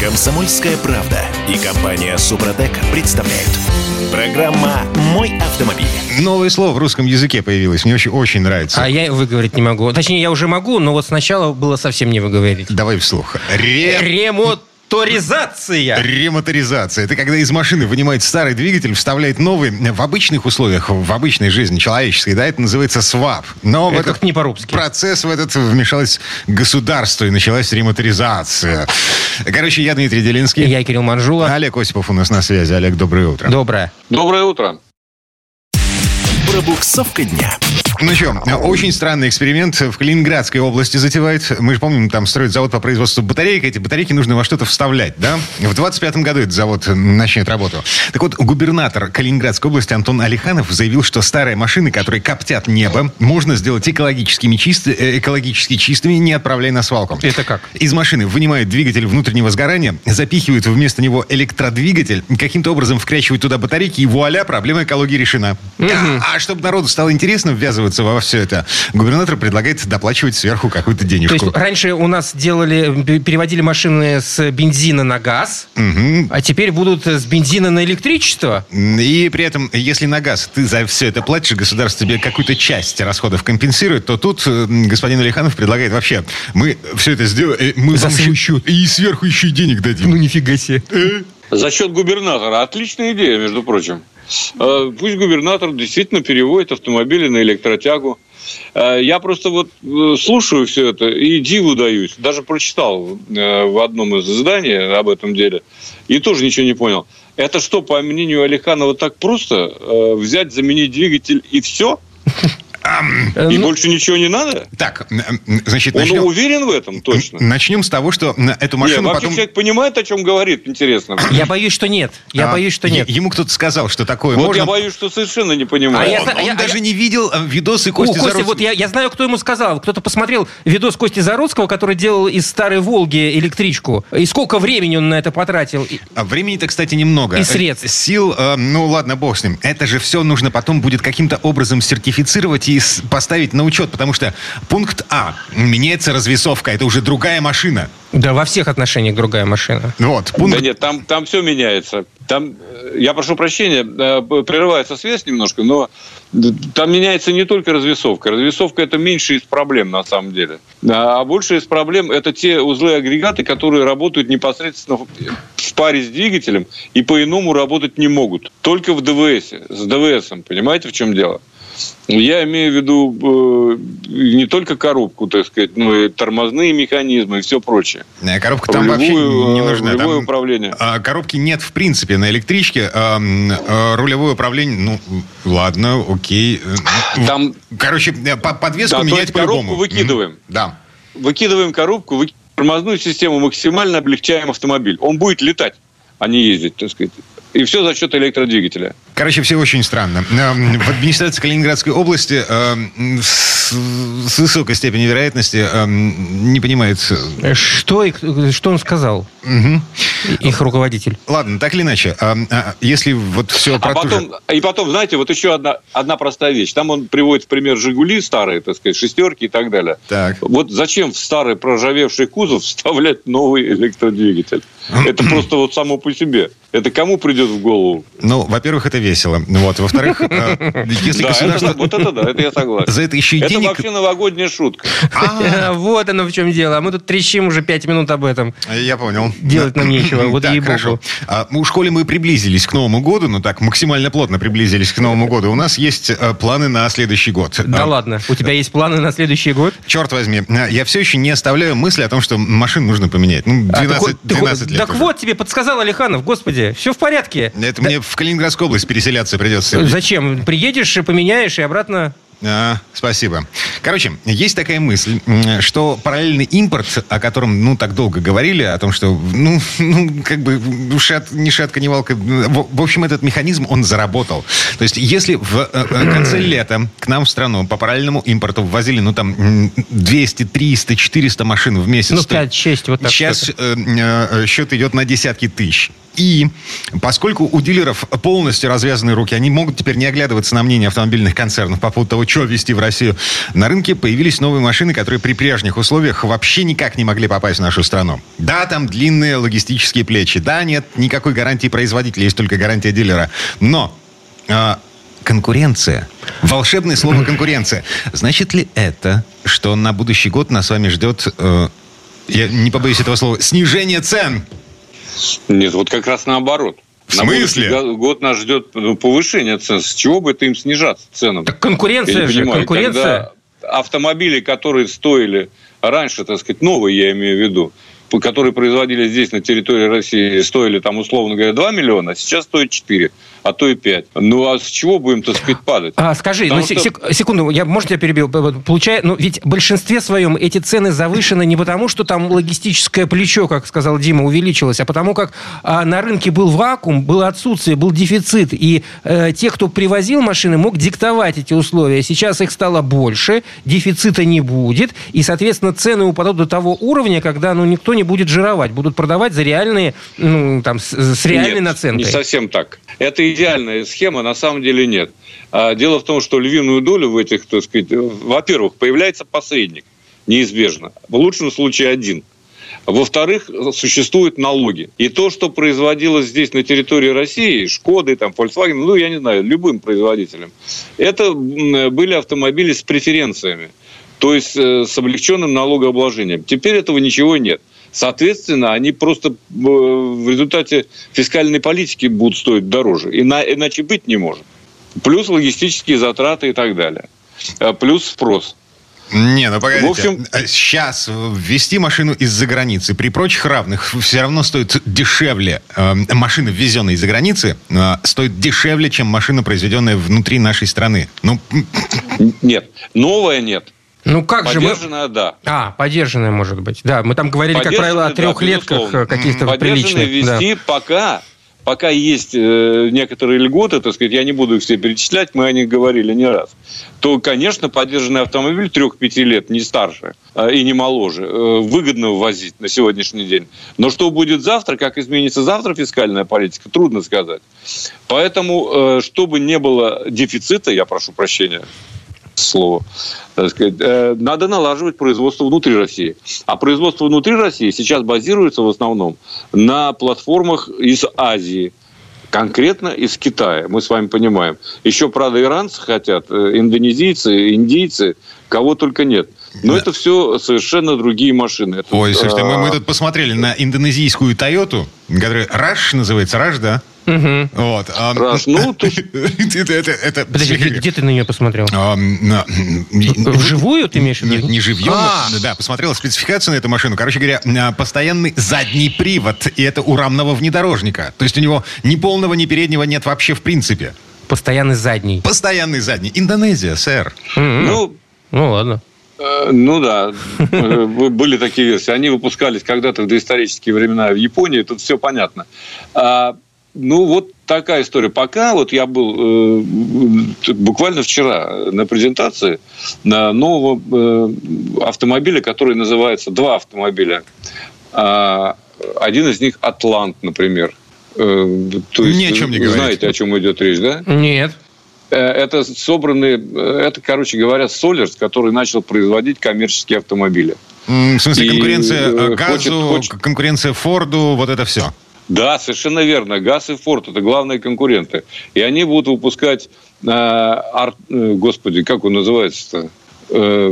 Комсомольская правда и компания Супротек представляют. Программа «Мой автомобиль». Новое слово в русском языке появилось. Мне очень, очень нравится. А я выговорить не могу. Точнее, я уже могу, но вот сначала было совсем не выговорить. Давай вслух. Ре... Ремоторизация. Ремоторизация. Это когда из машины вынимает старый двигатель, вставляет новый в обычных условиях, в обычной жизни, человеческой, да, это называется свап. Но в Это этот как не по-русски. процесс в этот вмешалось государство и началась ремоторизация. Короче, я Дмитрий Делинский. Я Кирилл Манжула. Олег Осипов у нас на связи. Олег, доброе утро. Доброе. Доброе утро. Пробуксовка дня. Ну что, очень странный эксперимент в Калининградской области затевает. Мы же помним, там строят завод по производству батареек. Эти батарейки нужно во что-то вставлять, да? В 25-м году этот завод начнет работу. Так вот, губернатор Калининградской области Антон Алиханов заявил, что старые машины, которые коптят небо, можно сделать экологическими чисты, э, экологически чистыми, не отправляя на свалку. Это как? Из машины вынимают двигатель внутреннего сгорания, запихивают вместо него электродвигатель, каким-то образом вкрячивают туда батарейки, и вуаля, проблема экологии решена. А, а чтобы народу стало интересно ввязываться во все это, губернатор предлагает доплачивать сверху какую-то То денежку. есть раньше у нас делали, переводили машины с бензина на газ, Мгм. а теперь будут с бензина на электричество. И при этом, если на газ ты за все это платишь, государство тебе какую-то часть расходов компенсирует, то тут э, господин Алиханов предлагает вообще, мы все это сделаем, э, мы За вам свой еще- и сверху еще и денег дадим. нифига себе. За счет губернатора. Отличная идея, между прочим. Э, Пусть губернатор действительно переводит автомобили на электротягу. Э, Я просто вот э, слушаю все это и диву даюсь. Даже прочитал в одном из изданий об этом деле и тоже ничего не понял. Это что, по мнению Алиханова, так просто взять, заменить двигатель и все? Э, И ну, больше ничего не надо? Так, значит, Он начнем, уверен в этом точно? начнем с того, что эту машину вообще потом... человек понимает, о чем говорит, интересно. Я боюсь, что нет. Я А, боюсь, что нет. Ему кто-то сказал, что такое Вот можно. я боюсь, что совершенно не А понимаю. я Он, я- даже я- не видел э, видосы О, Кости Костя, Заруцкого. вот я, я знаю, кто ему сказал. Кто-то посмотрел видос Кости Заруцкого, который делал из старой «Волги» электричку. И сколько времени он на это потратил. А времени-то, кстати, немного. И средств. Сил, э, ну ладно, бог с ним. Это же все нужно потом будет каким-то образом сертифицировать и с- поставить на учет, потому что пункт А. Меняется развесовка, это уже другая машина. Да, во всех отношениях другая машина. Вот, пункт Да нет, там, там все меняется. Там, э, я прошу прощения, э, прерывается связь немножко, но д- там меняется не только развесовка. Развесовка это меньше из проблем на самом деле. А больше из проблем это те узлы агрегаты, которые работают непосредственно в в паре с двигателем и по-иному работать не могут. Только в ДВС, с ДВСом. Понимаете, в чем дело? Я имею в виду э, не только коробку, так сказать, но и тормозные механизмы и все прочее. Э, Коробка там вообще Рулевую, не э, нужна. рулевое Там, управление. а, коробки нет в принципе на электричке. А, а, рулевое управление, ну, ладно, окей. Там Короче, по- подвеску Да, менять есть коробку выкидываем. М, Да. выкидываем коробку, выкидываем тормозную систему, максимально облегчаем автомобиль. Он будет летать, а не ездить, так сказать. И все за счет электродвигателя. Короче, все очень странно. В администрации Калининградской области эм, с с высокой степенью вероятности эм, не понимает... э, Э, Что, и- что он сказал, мгм. их руководитель? Ладно, так или иначе, эм, а, если вот все А же- потом, и потом, знаете, вот еще одна, одна простая вещь. Там он приводит в пример «Жигули» старые, так сказать, шестерки и так далее. Так. Вот зачем в старый проржавевший кузов вставлять новый электродвигатель? Это просто вот само по себе. Это кому придет в голову? Ну, во-первых, это весело. Вот. Во-вторых, э, если Да, это, государство вот это да, это я согласен. за это еще и Это денег... вообще новогодняя шутка. А, Вот оно в чем дело. А мы тут трещим уже пять минут об этом. Я понял. Делать нам нечего, вот ей-богу. хорошо. А, мы, в школе мы приблизились к Новому году, ну так, максимально плотно приблизились к Новому году. У нас есть э, планы на следующий год. Да А, ладно, у тебя есть планы на следующий год? Черт возьми, я все еще не оставляю мысли о том, что машину нужно поменять. Ну, 12, А, так вот- так 12 вот- лет Так уже. вот тебе подсказал Алиханов, господи, все в порядке. Это мне в Калининградскую область переселяться придется. Зачем? Приедешь, поменяешь и обратно... А, спасибо. Короче, есть такая мысль, что параллельный импорт, о котором, ну, так долго говорили, о том, что, ну, ну как бы, шат, ни шатка, ни валка, в, в общем, этот механизм, он заработал. То есть, если в э, э, конце лета к нам в страну по параллельному импорту ввозили, ну, там, м, 200, 300, 400 машин в месяц, Ну, то 5-6, вот так сейчас э, э, счет идет на десятки тысяч. И поскольку у дилеров полностью развязаны руки, они могут теперь не оглядываться на мнение автомобильных концернов по поводу того, что везти в Россию, на рынке появились новые машины, которые при прежних условиях вообще никак не могли попасть в нашу страну. Да, там длинные логистические плечи. Да, нет никакой гарантии производителя, есть только гарантия дилера. Но а, конкуренция. Волшебное слово конкуренция. Значит ли это, что на будущий год нас с вами ждет, э, я не побоюсь этого слова, снижение цен? Нет, вот как раз наоборот. В смысле? На год нас ждет ну, повышение цен. С чего бы это им снижаться ценам? Так конкуренция же, понимаю, конкуренция. автомобили, которые стоили раньше, так сказать, новые, я имею в виду, которые производились здесь, на территории России, стоили там, условно говоря, 2 миллиона, а сейчас стоят 4 а то и 5. Ну, а с чего будем, так сказать, падать? А, скажи, ну, что... сек- секунду, я, может, я перебил? Получаю, ну, ведь в большинстве своем эти цены завышены не потому, что там логистическое плечо, как сказал Дима, увеличилось, а потому как а, на рынке был вакуум, было отсутствие, был дефицит, и э, те, кто привозил машины, мог диктовать эти условия. Сейчас их стало больше, дефицита не будет, и, соответственно, цены упадут до того уровня, когда, ну, никто не будет жировать, будут продавать за реальные, ну, там, с, с реальной Нет, наценкой. не совсем так. Это идеальная схема, на самом деле нет. А дело в том, что львиную долю в этих, так сказать, во-первых, появляется посредник, неизбежно. В лучшем случае один. Во-вторых, существуют налоги. И то, что производилось здесь на территории России, Шкоды, там, Volkswagen, ну, я не знаю, любым производителем, это были автомобили с преференциями, то есть э, с облегченным налогообложением. Теперь этого ничего нет. Соответственно, они просто э, в результате фискальной политики будут стоить дороже. Иначе быть не может. Плюс логистические затраты и так далее. Э, плюс спрос. Не, ну погодите. В общем, сейчас ввести машину из-за границы при прочих равных все равно стоит дешевле. Э, машина, ввезенная из-за границы, стоит дешевле, чем машина, произведенная внутри нашей страны. Ну... Нет, новая нет. Ну как же мы... Да. А, подержанная, может быть. Да, мы там говорили, как правило, о трехлетках да, каких-то приличных. вести да. пока пока есть э, некоторые льготы, так сказать, я не буду их все перечислять, мы о них говорили не раз, то, конечно, поддержанный автомобиль 3-5 лет, не старше э, и не моложе, э, выгодно ввозить на сегодняшний день. Но что будет завтра, как изменится завтра фискальная политика, трудно сказать. Поэтому, э, чтобы не было дефицита, я прошу прощения, слово, так сказать, э, надо налаживать производство внутри России. А производство внутри России сейчас базируется в основном на платформах из Азии, конкретно из Китая. Мы с вами понимаем. Еще, правда, иранцы хотят, э, индонезийцы, индийцы, кого только нет. Но да. это все совершенно другие машины. Это, Ой, слушайте, мы, мы тут посмотрели на индонезийскую Тойоту, которая Раш называется, Раш, да? Угу. Вот. А, Раз, ну, ты... это, это, это... Подожди, где, где ты на нее посмотрел? А, на... Вживую ты имеешь в виду? Нет, не живьем. А. Да, посмотрел спецификацию на эту машину. Короче говоря, а, постоянный задний привод. И это у рамного внедорожника. То есть у него ни полного, ни переднего нет вообще в принципе. Постоянный задний. Постоянный задний. Индонезия, сэр. Ну, ну ладно. Э, ну да, э, были такие версии. Они выпускались когда-то в доисторические времена в Японии, тут все понятно. Ну, вот такая история. Пока вот я был э, буквально вчера на презентации на нового э, автомобиля, который называется два автомобиля. А, один из них Атлант, например. Э, то есть, Ни о чем не говорите. Знаете, о чем идет речь, да? Нет. Э, это собранные, э, это, короче говоря, Солерс, который начал производить коммерческие автомобили. В смысле, конкуренция И, газу, хочет, хочет... конкуренция Форду, вот это все. Да, совершенно верно. ГАЗ и Форд – это главные конкуренты. И они будут выпускать, э, ар, э, господи, как он называется-то? Э,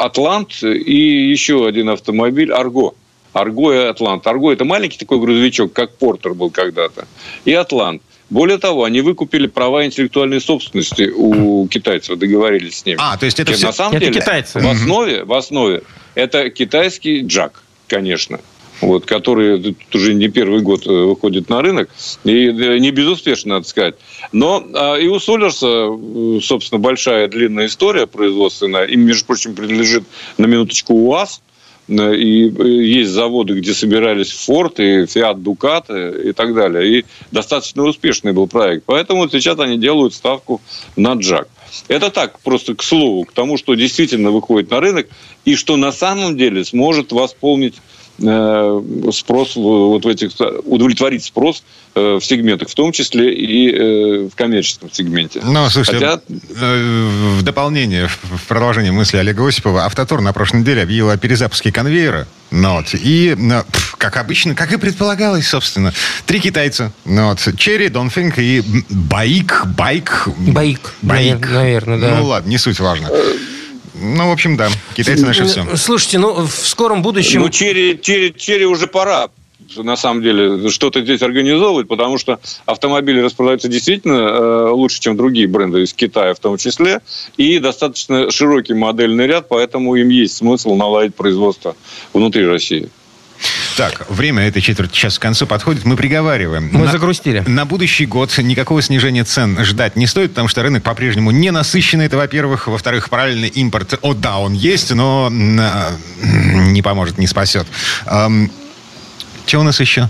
Атлант и еще один автомобиль Арго. Арго и Атлант. Арго – это маленький такой грузовичок, как Портер был когда-то. И Атлант. Более того, они выкупили права интеллектуальной собственности у китайцев, договорились с ними. А, то есть это все... На самом это деле, китайцы. В основе, в основе это китайский джак, конечно вот, который уже не первый год э, выходит на рынок, и э, не безуспешно, надо сказать. Но а, и у Солерса, э, собственно, большая длинная история производственная, им, между прочим, принадлежит на минуточку УАЗ, и есть заводы, где собирались Форд и Фиат Дукат и так далее. И достаточно успешный был проект. Поэтому сейчас они делают ставку на Джак. Это так, просто к слову, к тому, что действительно выходит на рынок и что на самом деле сможет восполнить спрос вот в этих, удовлетворить спрос э, в сегментах, в том числе и э, в коммерческом сегменте. Ну, слушайте, Хотя... в дополнение, в продолжение мысли Олега Осипова, Автотор на прошлой неделе объявил о перезапуске конвейера. Ну, вот, и, как обычно, как и предполагалось, собственно, три китайца. Ну, вот, Черри, Донфинг и Байк, Байк. Байк, Байк. Наверное, да. Ну, ладно, не суть важно. Ну, в общем, да. Китайцы наши все. Слушайте, ну, в скором будущем... Ну, черри, черри, черри уже пора на самом деле что-то здесь организовывать, потому что автомобили распродаются действительно э, лучше, чем другие бренды из Китая в том числе, и достаточно широкий модельный ряд, поэтому им есть смысл наладить производство внутри России. Так, время этой четверти часа к концу подходит. Мы приговариваем. Мы на, загрустили. На будущий год никакого снижения цен ждать не стоит, потому что рынок по-прежнему не насыщенный. Это, во-первых. Во-вторых, параллельный импорт, о да, он есть, но не поможет, не спасет. Эм, что у нас еще?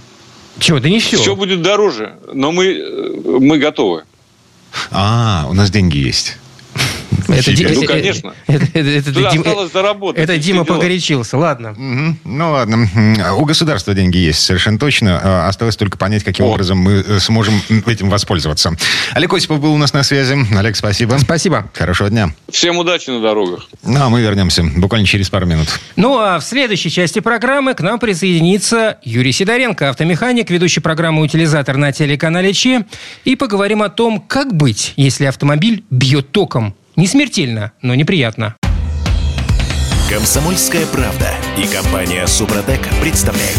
Чего? Да не все. Все будет дороже, но мы, э, мы готовы. А, у нас деньги есть. Это, ну, конечно. Это, это, это, это, Дима, это Дима погорячился. Ладно. Угу. Ну, ладно. У государства деньги есть, совершенно точно. А, осталось только понять, каким О. образом мы э, сможем этим воспользоваться. Олег Осипов был у нас на связи. Олег, спасибо. Спасибо. Хорошего дня. Всем удачи на дорогах. Ну, а мы вернемся буквально через пару минут. Ну, а в следующей части программы к нам присоединится Юрий Сидоренко, автомеханик, ведущий программы «Утилизатор» на телеканале ЧЕ. И поговорим о том, как быть, если автомобиль бьет током не смертельно, но неприятно. Комсомольская правда и компания Супротек представляют.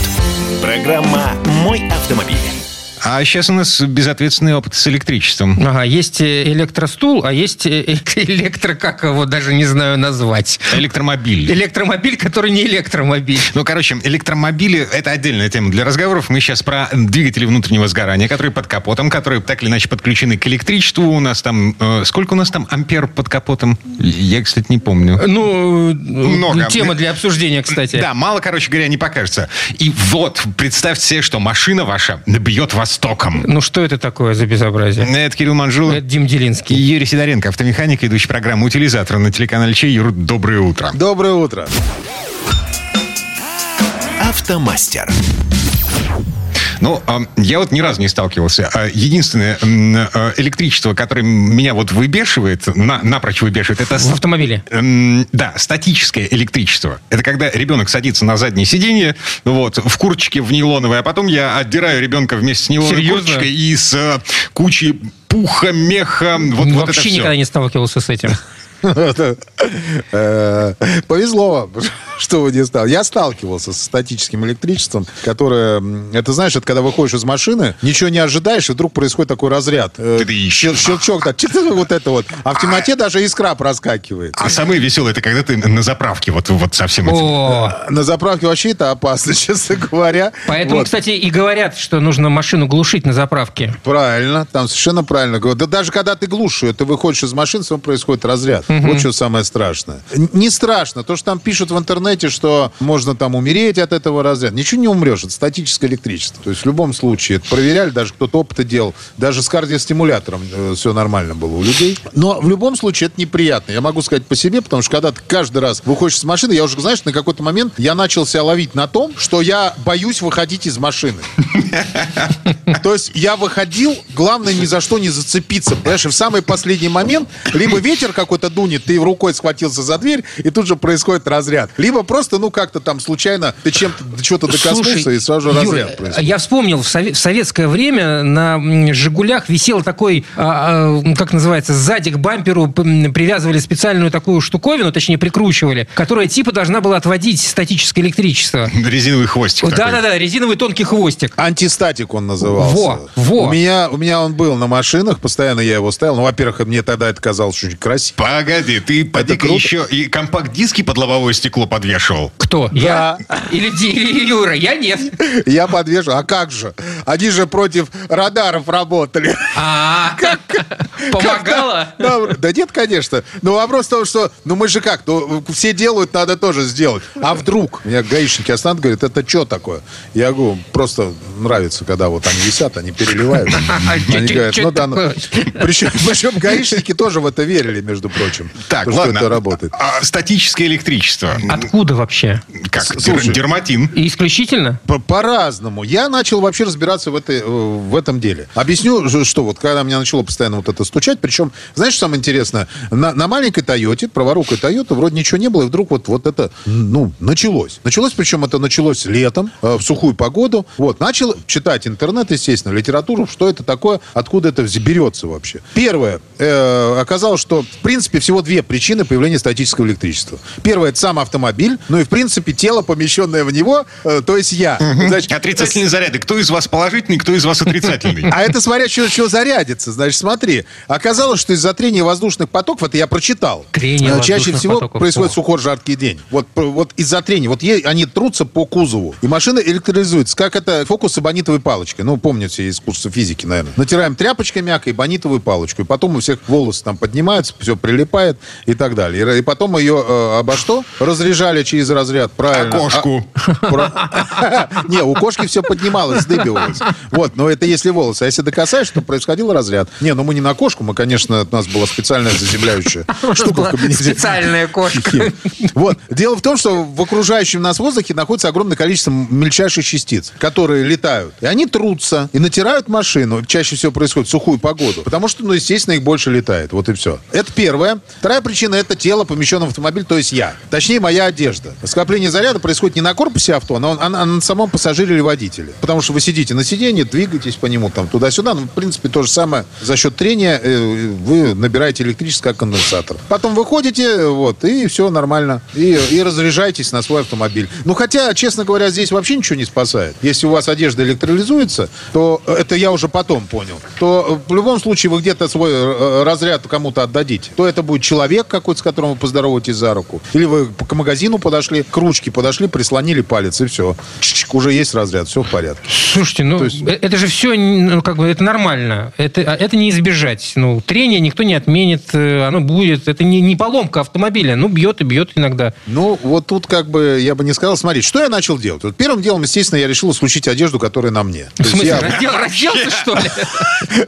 Программа «Мой автомобиль». А сейчас у нас безответственный опыт с электричеством. Ага, есть э, электростул, а есть э, электро, как его даже не знаю назвать. Электромобиль. Электромобиль, который не электромобиль. Ну, короче, электромобили – это отдельная тема для разговоров. Мы сейчас про двигатели внутреннего сгорания, которые под капотом, которые так или иначе подключены к электричеству. У нас там... Э, сколько у нас там ампер под капотом? Я, кстати, не помню. Ну, много. Тема для обсуждения, кстати. Да, мало, короче говоря, не покажется. И вот, представьте себе, что машина ваша бьет вас Востоком. Ну, что это такое за безобразие? Это Кирилл Манжулов. Это Дим Делинский. И Юрий Сидоренко, автомеханик, ведущий программы «Утилизатор» на телеканале Чей. Юр, доброе утро. Доброе утро. Автомастер. Ну, я вот ни разу не сталкивался. А единственное а, электричество, которое меня вот выбешивает, на, напрочь выбешивает, это... В автомобиле? Да, статическое электричество. Это когда ребенок садится на заднее сиденье, вот, в курточке в нейлоновой, а потом я отдираю ребенка вместе с нейлоновой Серьезно? курточкой и с кучей пуха, меха. Вот, Вообще вот это никогда не сталкивался с этим. Э, повезло вам, что вы не стал. Я сталкивался с статическим электричеством, которое, это знаешь, это когда выходишь из машины, ничего не ожидаешь, и вдруг происходит такой разряд. Э, щелчок, так, вот это вот. А в темноте даже искра проскакивает. А самое веселое, это когда ты на заправке, вот, вот совсем этим. На заправке вообще это опасно, честно говоря. Поэтому, кстати, и говорят, что нужно машину глушить на заправке. Правильно, там совершенно правильно. Да даже когда ты глушишь, ты выходишь из машины, происходит разряд. Угу. Вот что самое страшное. Не страшно. То, что там пишут в интернете, что можно там умереть от этого разряда. Ничего не умрешь. Это статическое электричество. То есть в любом случае это проверяли, даже кто-то опыта делал. Даже с кардиостимулятором э, все нормально было у людей. Но в любом случае это неприятно. Я могу сказать по себе, потому что когда ты каждый раз выходишь из машины, я уже, знаешь, на какой-то момент я начал себя ловить на том, что я боюсь выходить из машины. То есть я выходил, главное ни за что не зацепиться. Понимаешь, в самый последний момент либо ветер какой-то дунет, ты рукой схватился за дверь, и тут же происходит разряд. Либо просто, ну, как-то там случайно ты чем-то, что-то докоснулся, Слушай, и сразу же Юра, разряд происходит. Я вспомнил, в, сове- в советское время на «Жигулях» висел такой, а, а, как называется, сзади к бамперу привязывали специальную такую штуковину, точнее, прикручивали, которая типа должна была отводить статическое электричество. Резиновый хвостик Да-да-да, резиновый тонкий хвостик. Антистатик он назывался. Во, во. У меня, у меня он был на машинах, постоянно я его ставил. Ну, во-первых, мне тогда это казалось очень красиво. Погоди ты поди еще и компакт-диски под лобовое стекло подвешивал. Кто? Я? Или, или Юра? Я нет. Я подвешивал. А как же? Они же против радаров работали. А, помогала? Да, да нет, конечно. Но вопрос в том, что, ну мы же как, ну все делают, надо тоже сделать. А вдруг? Меня гаишники останут, говорят, это что такое? Я говорю, просто нравится, когда вот они висят, они переливают. Они говорят, ну да, ну. Причем, гаишники тоже в это верили, между прочим. Так, что ладно. это работает. А, статическое электричество. Откуда вообще? Как? Слушай. Дерматин. Исключительно? По- По-разному. Я начал вообще разбираться в, этой, в этом деле. Объясню, что вот когда меня начало постоянно вот это стучать, причем, знаешь, что самое интересное? На, на маленькой Тойоте, праворукой Тойоте, вроде ничего не было, и вдруг вот, вот это, ну, началось. Началось, причем это началось летом, э, в сухую погоду. Вот, начал читать интернет, естественно, литературу, что это такое, откуда это берется вообще. Первое, э, оказалось, что, в принципе, всего две причины появления статического электричества. Первое, это сам автомобиль, ну и, в принципе, тело, помещенное в него, э, то есть я. Значит, Отрицательные заряды. Кто из вас положительный, кто из вас отрицательный? а это смотря, что, что зарядится. Значит, смотри. Оказалось, что из-за трения воздушных потоков, это я прочитал. Трение э, Чаще всего потоков. происходит О. сухой жаркий день. Вот, п- вот из-за трения. Вот е- они трутся по кузову. И машина электролизуется. Как это фокус с эбонитовой палочкой. Ну, помните из курса физики, наверное. Натираем тряпочкой мягкой эбонитовую палочку. И потом у всех волосы там поднимаются, все прилипает и так далее. И, и потом ее э, обо что? Разряжали через разряд. Правильно. кошку? А- про- Не, у кошки все поднималось, сдыбивалось. Вот, но это если волосы. А если докасаешь, то происходил разряд. Не, ну мы не на кошку, мы, конечно, у нас была специальная заземляющая штука в кабинете. специальная кошка. Вот. Дело в том, что в окружающем нас воздухе находится огромное количество мельчайших частиц, которые летают. И они трутся и натирают машину. Чаще всего происходит в сухую погоду. Потому что, ну, естественно, их больше летает. Вот и все. Это первое. Вторая причина – это тело, помещенное в автомобиль, то есть я. Точнее, моя одежда. Скопление заряда происходит не на корпусе авто, но а на, а на самом пассажире или водителе. Потому что вы сидите на сиденье, двигаетесь по нему там туда-сюда. Ну, в принципе, то же самое. За счет трения э, вы набираете электричество как конденсатор. Потом выходите, вот, и все нормально. И, и разряжаетесь на свой автомобиль. Ну, хотя, честно говоря, здесь вообще ничего не спасает. Если у вас одежда электролизуется, то это я уже потом понял, то э, в любом случае вы где-то свой э, разряд кому-то отдадите. То это будет человек какой-то, с которым вы поздороваетесь за руку. Или вы к магазину подошли, к ручке подошли, прислонили палец, и все. Чик, уже есть разряд, все в порядке. Слушайте, ну То есть- э- это же все, ну, как бы, это нормально. Это, а это не избежать. Ну, трение никто не отменит, э, оно будет. Это не, не поломка автомобиля. Ну, бьет и бьет иногда. Ну, вот тут как бы я бы не сказал. Смотри, что я начал делать? Вот первым делом, естественно, я решил исключить одежду, которая на мне. То В смысле, я- раздел, разделся, что ли?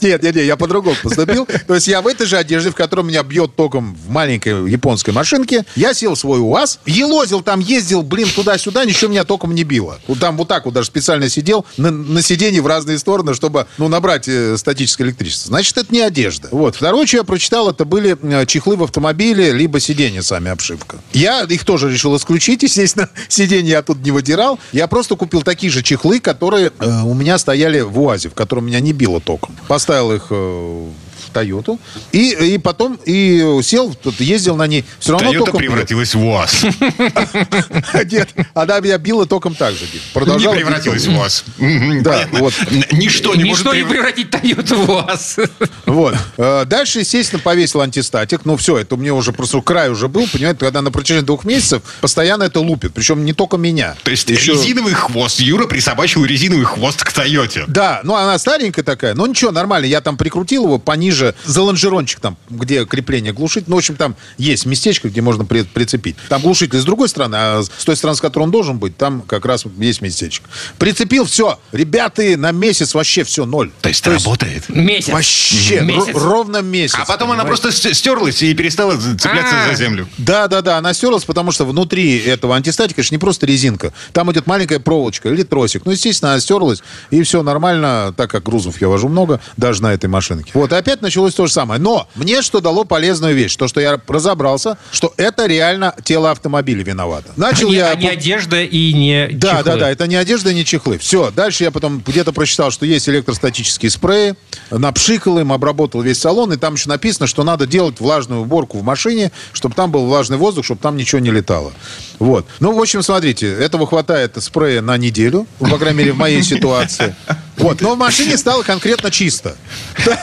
Нет, нет, нет, я по-другому поступил. То есть я в этой же одежде, в которой меня бьет током в маленькой японской машинке, я сел в свой УАЗ, елозил там, ездил, блин, туда-сюда, ничего меня током не било. Вот там вот так вот даже специально сидел на, на сиденье в разные стороны, чтобы, ну, набрать э, статическое электричество. Значит, это не одежда. Вот. Второе, что я прочитал, это были чехлы в автомобиле, либо сиденья сами обшивка. Я их тоже решил исключить, естественно, сиденье я тут не выдирал. Я просто купил такие же чехлы, которые э, у меня стояли в УАЗе, в котором меня не било током. Поставил их э, Тойоту. И, и потом и сел, тут ездил на ней. Все равно Тойота током бьет. превратилась в УАЗ. Нет, она меня била током так же. Не превратилась в. УАЗ. Да, вот. Ничто не может Ничто не прев- превратить Тойоту в УАЗ. Вот. Э, Дальше, естественно, повесил антистатик. Ну, все, это мне уже просто край уже был, понимаете, когда на протяжении двух месяцев постоянно это лупит. Причем не только меня. То есть Еще- резиновый хвост. Юра присобачил резиновый хвост к Тойоте. Да, ну она старенькая такая, но ничего, нормально. Я там прикрутил его пониже, за лонжерончик там, где крепление глушить. Ну, в общем, там есть местечко, где можно при- прицепить. Там глушитель с другой стороны, а с той стороны, с которой он должен быть, там как раз есть местечко. Прицепил, все. Ребята, на месяц вообще все, ноль. То есть работает. Месяц. Вообще, Месяц. ро- ровно месяц. А потом она понимаете? просто ст- стерлась и перестала цепляться А. за землю. Да, да, да, она стерлась, потому что внутри этого антистатика же не просто резинка. Там идет маленькая проволочка или тросик. Ну, естественно, она стерлась, и все нормально, так как грузов я вожу много, даже на этой машинке. Вот, и опять началось то же самое. Но мне что дало полезную вещь? То, что я разобрался, что это реально тело автомобиля виновато. Начал Не, я... а не одежда и не Да, чехлы. да, да, это не одежда, не чехлы. Все, дальше я потом где-то прочитал, что есть электростатические спреи, напшикал им, обработал весь салон, и там еще написано, что надо делать влажную уборку в машине, чтобы там был влажный воздух, чтобы там ничего не летало. Вот. Ну, в общем, смотрите, этого хватает спрея на неделю, по крайней мере, в моей ситуации. Вот, но в машине стало конкретно чисто. Так,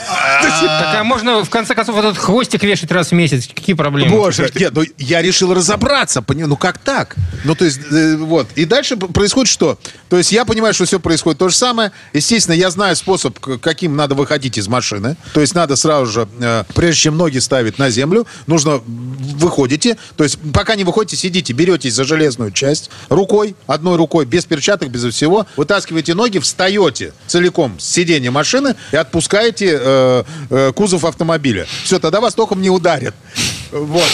а можно, в конце концов, этот хвостик вешать раз в месяц? Какие проблемы? Боже, нет, ну я решил разобраться, ну как так? Ну то есть, э, вот. И дальше происходит что? То есть я понимаю, что все происходит то же самое. Естественно, я знаю способ, каким надо выходить из машины. То есть надо сразу же, э, прежде чем ноги ставить на землю, нужно выходите. То есть пока не выходите, сидите, беретесь за железную часть рукой, одной рукой, без перчаток, без всего, вытаскиваете ноги, встаете целиком с сиденья машины и отпускаете э, э, кузов автомобиля. Все, тогда вас током не ударит. Вот.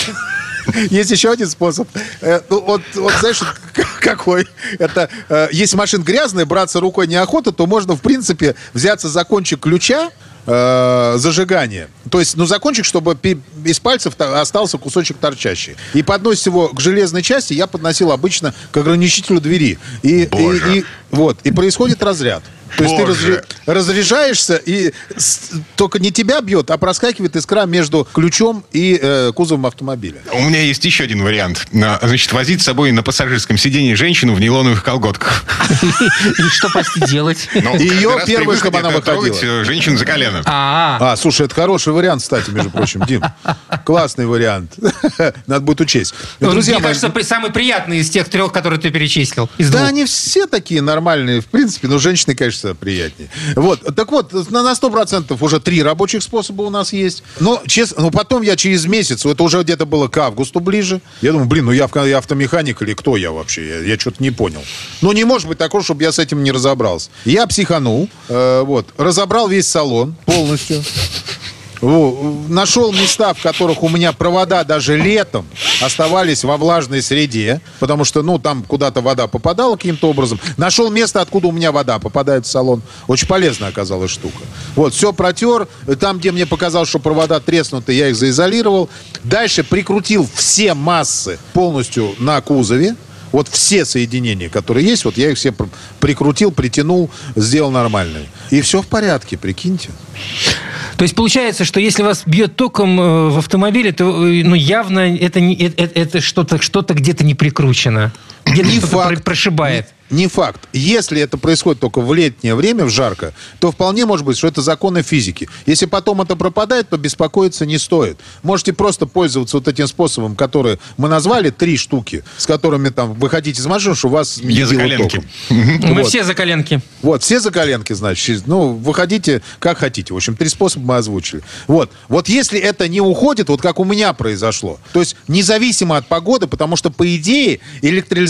Есть еще один способ. Э, ну, вот, вот знаешь, какой? Это э, если машина грязная, браться рукой неохота, то можно, в принципе, взяться за кончик ключа э, зажигания. То есть, ну, за кончик, чтобы из пальцев та- остался кусочек торчащий. И подносить его к железной части я подносил обычно к ограничителю двери. И, и, Боже. и- вот, и происходит разряд. То есть ты Боже. разряжаешься, и с- только не тебя бьет, а проскакивает искра между ключом и э, кузовом автомобиля. У меня есть еще один вариант. На- Значит, возить с собой на пассажирском сидении женщину в нейлоновых колготках. И что, прости, делать? Ну, первое, выходе чтобы она выходила. э, женщину за колено. А, А, слушай, это хороший вариант, кстати, между прочим, Дим. Классный вариант. Надо будет учесть. ну, Друзья мне кажется, самый приятный из тех трех, которые ты перечислил. Да, они все такие нормальные, в принципе, но женщины, конечно, приятнее. Вот, так вот, на, на 100% уже три рабочих способа у нас есть. Но, честно, ну, потом я через месяц, это уже где-то было к августу ближе, я думаю, блин, ну я, в- я автомеханик или кто я вообще? Я, я что-то не понял. Ну, не может быть такого, чтобы я с этим не разобрался. Я психанул, э, вот, разобрал весь салон полностью. Нашел места, в которых у меня провода даже летом оставались во влажной среде, потому что, ну, там куда-то вода попадала каким-то образом. Нашел место, откуда у меня вода попадает в салон. Очень полезная оказалась штука. Вот, все протер. Там, где мне показалось, что провода треснуты, я их заизолировал. Дальше прикрутил все массы полностью на кузове. Вот все соединения, которые есть, вот я их все пр- прикрутил, притянул, сделал нормальные. И все в порядке, прикиньте. То есть получается, что если вас бьет током э, в автомобиле, то э, ну, явно это, это, это- это что-то что где-то не прикручено. Не факт. про- прошибает. Не факт. Если это происходит только в летнее время, в жарко, то вполне может быть, что это законы физики. Если потом это пропадает, то беспокоиться не стоит. Можете просто пользоваться вот этим способом, который мы назвали, три штуки, с которыми там выходите из машины, что у вас не Я за коленки. током. Мы Вот. все за коленки. Вот, все за коленки, значит. Ну, выходите как хотите. В общем, три способа мы озвучили. Вот. Вот если это не уходит, вот как у меня произошло, то есть независимо от погоды, потому что, по идее,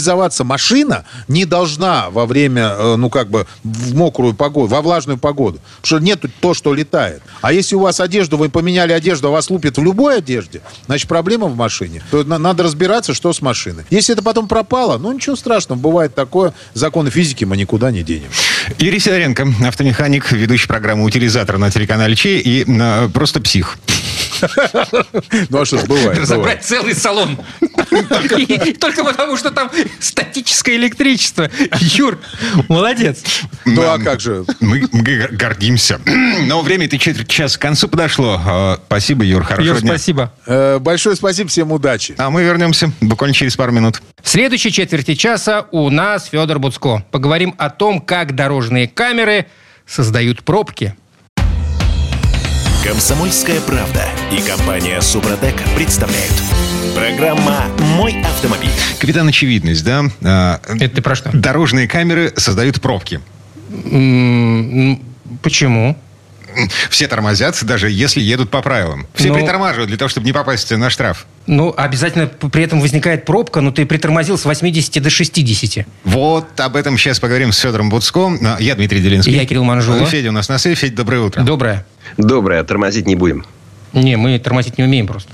электролизоваться машина не должна во время, э, ну, как бы, в мокрую погоду, во влажную погоду. Потому что нету то, что летает. А если у вас одежду, вы поменяли одежду, а вас лупит в любой одежде, значит, проблема в машине. То на- надо разбираться, что с машиной. Если это потом пропало, ну, ничего страшного, бывает такое. Законы физики мы никуда не денем. Юрий Сидоренко, автомеханик, ведущий программы «Утилизатор» на телеканале Че и э, просто псих. Ну, а что ж, бывает. Разобрать целый салон. Только потому, что там статическое электричество. Юр, молодец. Ну, а как же? Мы, гордимся. Но время это четверть часа к концу подошло. Э, Спасибо, Юр, хорошего Юр, дня. спасибо. Э, Большое спасибо, всем удачи. А мы вернемся буквально через пару минут. В следующей четверти часа у нас Федор Буцко. Поговорим о том, как дорожные камеры создают пробки. Комсомольская правда и компания Супротек представляют. Программа «Мой автомобиль». Капитан Очевидность, да? Э, Это ты про что? Дорожные камеры создают пробки. М, Почему? Все тормозят, даже если едут по правилам. Все Ну- притормаживают для того, чтобы не попасть на штраф. Ну, обязательно при этом возникает пробка, но ты притормозил с 80 до 60. Вот об этом сейчас поговорим с Федором Буцко. А, Я Дмитрий Делинский. Я Кирилл Манжула. Федя у нас на связи. Федя, доброе утро. Доброе. Доброе, тормозить не будем. Не, мы тормозить не умеем просто.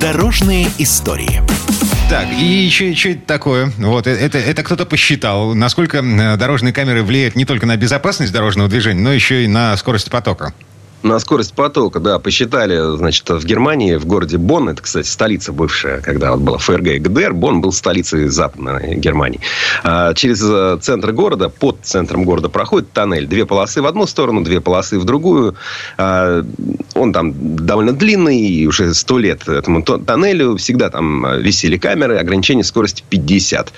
Дорожные истории. Так, и что это такое? Вот, э, это, это кто-то посчитал, насколько э, дорожные камеры влияют не только на безопасность дорожного движения, но еще и на скорость потока. На скорость потока, да, посчитали, значит, в Германии, в городе Бонн, это, кстати, столица бывшая, когда вот была ФРГ и ГДР, Бонн был столицей Западной Германии. А, Через э, центр города, под центром города проходит тоннель. Две полосы в одну сторону, две полосы в другую. А, Он там довольно длинный, и уже сто лет этому то- тоннелю. Всегда там э, висели камеры, ограничение скорости 50.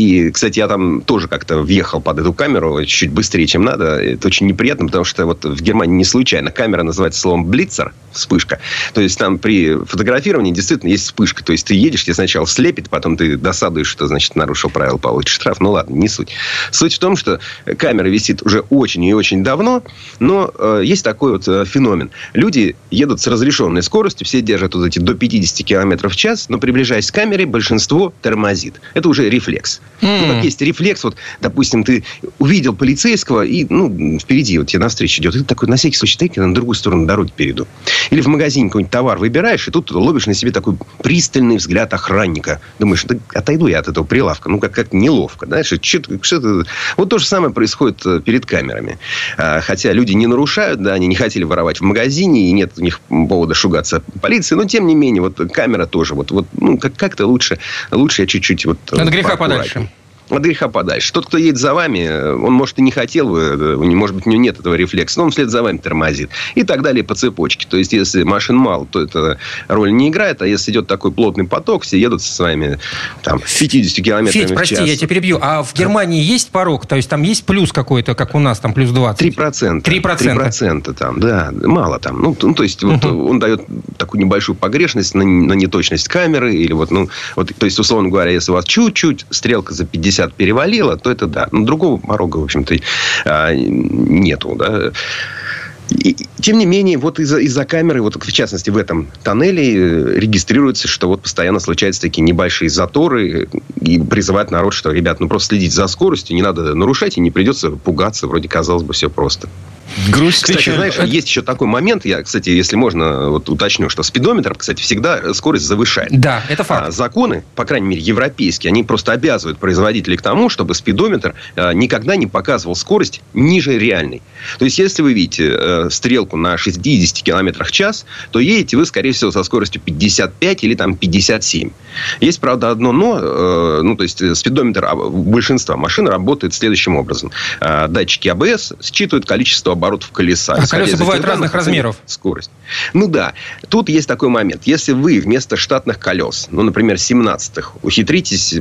И, кстати, я там тоже как-то въехал под эту камеру чуть быстрее, чем надо. Это очень неприятно, потому что вот в Германии не случайно камера называется словом «блицер», вспышка. То есть там при фотографировании действительно есть вспышка. То есть ты едешь, тебе сначала слепит, потом ты досадуешь, что, значит, нарушил правила, получишь штраф. Ну ладно, не суть. Суть в том, что камера висит уже очень и очень давно, но э, есть такой вот э, феномен. Люди едут с разрешенной скоростью, все держат вот эти до 50 км в час, но приближаясь к камере, большинство тормозит. Это уже рефлекс. Mm. Ну, как есть рефлекс, вот, допустим, ты увидел полицейского, и, ну, впереди вот тебе навстречу идет, и ты такой, на всякий случай, дай-ка на другую сторону дороги перейду. Или в магазине какой-нибудь товар выбираешь, и тут ловишь на себе такой пристальный взгляд охранника. Думаешь, да отойду я от этого прилавка. Ну, как, как неловко, знаешь, что, что Вот то же самое происходит э, перед камерами. А, хотя люди не нарушают, да, они не хотели воровать в магазине, и нет у них повода шугаться полиции, но, тем не менее, вот камера тоже, вот, вот ну, как- как-то лучше, лучше я чуть-чуть вот... От греха подальше. От греха подальше. Тот, кто едет за вами, он, может, и не хотел э, может быть, у него нет этого рефлекса, но он вслед за вами тормозит. И так далее по цепочке. То есть, если машин мало, то это роль не играет. А если идет такой плотный поток, все едут со своими там, 50 километрами Федь, в прости, час. я тебя перебью. А в Германии есть порог? То есть там есть плюс какой-то, как у нас, там плюс 20? 3%. 3%. 3% там, да. Мало там. Ну, ну, то есть, вот, он дает такую небольшую погрешность на, на неточность камеры. Или вот, ну, вот, то есть, условно говоря, если у вас чуть-чуть стрелка за 50 перевалила, то это да. Но другого порога, в общем-то, а, нету, да. И, тем не менее, вот из-за из камеры, вот в частности в этом тоннеле, э, регистрируется, что вот постоянно случаются такие небольшие заторы и призывают народ, что, ребят, ну просто следите за скоростью, не надо нарушать, и не придется пугаться. Вроде, казалось бы, все просто. Грусть, Кстати, печаль. знаешь, есть еще такой момент, я, кстати, если можно, вот уточню, что спидометр, кстати, всегда скорость завышает. Да, это факт. А законы, по крайней мере, европейские, они просто обязывают производителей к тому, чтобы спидометр а, никогда не показывал скорость ниже реальной. То есть, если вы видите э, стрелку на 60 км в час, то едете вы, скорее всего, со скоростью 55 или там 57. Есть, правда, одно но. э, ну, то есть, э, спидометр а, большинства машин работает следующим образом. А, Датчики АБС считывают количество оборотов колеса. А колеса бывают разных размеров. Скорость. Ну да. Тут есть такой момент. Если вы вместо штатных колес, ну, например, 17-х, ухитритесь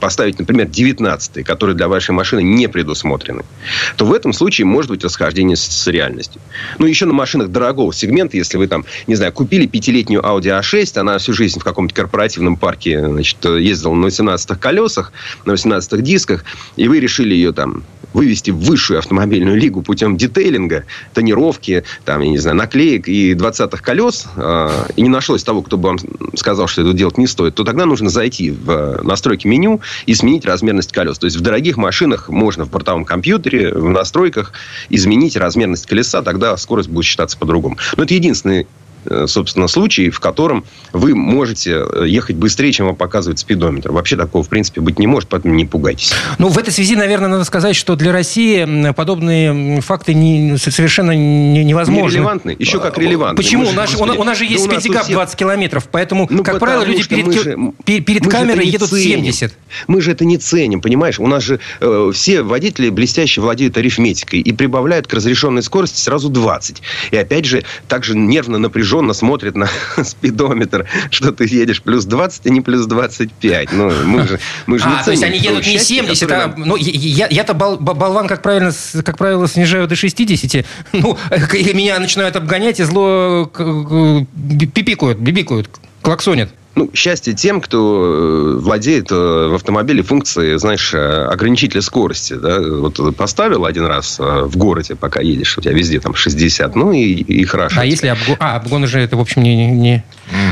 поставить, например, 19-е, которые для вашей машины не предусмотрены, то в этом случае может быть расхождение с, с реальностью. Ну, еще на машинах дорогого сегмента, если вы там, не знаю, купили пятилетнюю Audi A6, она всю жизнь в каком-то корпоративном парке, значит, ездила на 18-х колесах, на 18-х дисках, и вы решили ее там вывести в высшую автомобильную лигу путем детейлинга, тонировки, там, я не знаю, наклеек и 20-х колес, э, и не нашлось того, кто бы вам сказал, что это делать не стоит, то тогда нужно зайти в э, настройки меню и сменить размерность колес. То есть в дорогих машинах можно в бортовом компьютере, в настройках изменить размерность колеса, тогда скорость будет считаться по-другому. Но это единственный собственно, случай, в котором вы можете э, ехать быстрее, чем вам показывает спидометр. Вообще такого, в принципе, быть не может, поэтому не пугайтесь. Ну, в этой связи, наверное, надо сказать, что для России подобные факты не- совершенно не- невозможны. Нерелевантны? Еще как релевантны. Почему? Мы У же, нас, же- у, у нас же да есть у пятигаб всех- 20 километров, поэтому, Ну, как правило, люди перед, же- пе- перед же камерой едут ценим. 70. Мы же это не ценим, понимаешь? У нас же э, все водители блестяще владеют арифметикой и прибавляют к разрешенной скорости сразу 20. И опять же, также нервно, напряженно смотрят на спидометр, что ты едешь плюс 20, а не плюс 25. Ну, мы же, мы же не А, то есть ценим они едут не счастья, 70, которое а... нам- Ну, я- я-то бол- бо- болван, как правильно, как правило, снижаю до 60. Ну, и меня начинают обгонять и зло пипикают, бибикают, клаксонят. Ну, счастье тем, кто э, владеет э, в автомобиле функцией, знаешь, э, ограничителя скорости. Да? Вот поставил один раз в городе, пока едешь, у тебя везде там 60, ну и, и хорошо. А если обгон... А, обгон же это, в общем, не, не, не,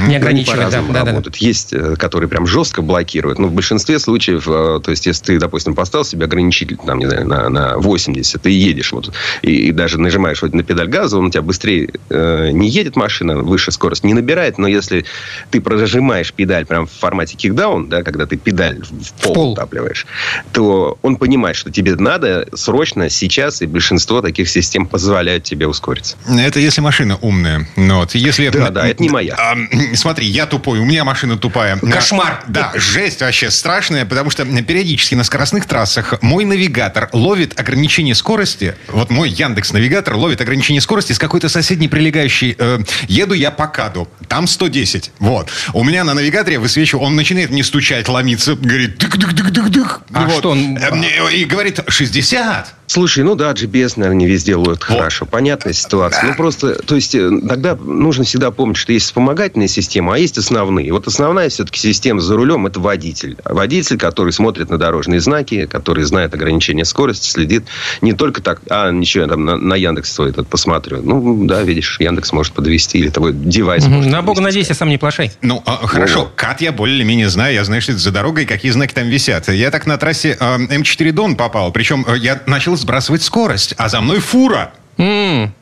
Они ограничивает. Да, по-разному да, да, да. Есть, которые прям жестко блокируют. Но в большинстве случаев, то есть, если ты, допустим, поставил себе ограничитель, там, не знаю, на, на 80, ты едешь, вот, и, и даже нажимаешь вот на педаль газа, он у тебя быстрее э, не едет машина, выше скорость не набирает, но если ты прожимаешь педаль прям в формате кикдаун, да, когда ты педаль в пол, пол. утапливаешь, то он понимает, что тебе надо срочно сейчас, и большинство таких систем позволяют тебе ускориться. Это если машина умная. Ну, вот, если... Да, да, это не моя. А, смотри, я тупой, у меня машина тупая. Кошмар. Да, жесть вообще страшная, потому что периодически на скоростных трассах мой навигатор ловит ограничение скорости. Вот мой Яндекс Навигатор ловит ограничение скорости с какой-то соседней прилегающей. э, еду я по КАДу, там 110. Вот. У меня меня на навигаторе высвечиваю, он начинает не стучать, ломиться, говорит, дык-дык-дык-дык-дык. А что он- Э, И говорит, 60. Слушай, ну да, GPS, наверное, не везде ловят хорошо. Понятная ситуация. Ну просто, то есть, э, тогда нужно всегда помнить, что есть вспомогательная система, а есть основные. Вот основная все-таки система за рулем – это водитель. Водитель, который смотрит на дорожные знаки, который знает ограничение скорости, следит не только так, а ничего, я там на, на Яндекс свой этот посмотрю. Ну, да, видишь, Яндекс может подвести, или твой девайс Мгм. может На бога подвести. надейся, сам не плашай. Ну, а, хорошо, КАТ я более-менее знаю, я знаю, что это за дорога и какие знаки там висят. Я так на трассе э, М4 Дон попал, причем э, я начал сбрасывать скорость, а за мной фура. М.